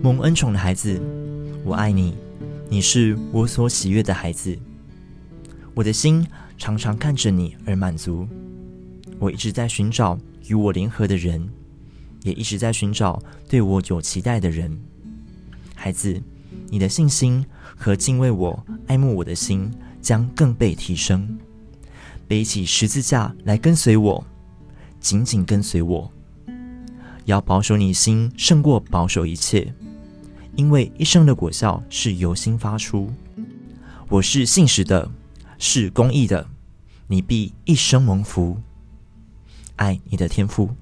蒙恩宠的孩子，我爱你，你是我所喜悦的孩子。我的心常常看着你而满足。我一直在寻找与我联合的人，也一直在寻找对我有期待的人。孩子，你的信心和敬畏我、爱慕我的心将更被提升。背起十字架来跟随我，紧紧跟随我。要保守你心胜过保守一切，因为一生的果效是由心发出。我是信实的，是公义的，你必一生蒙福。爱你的天赋。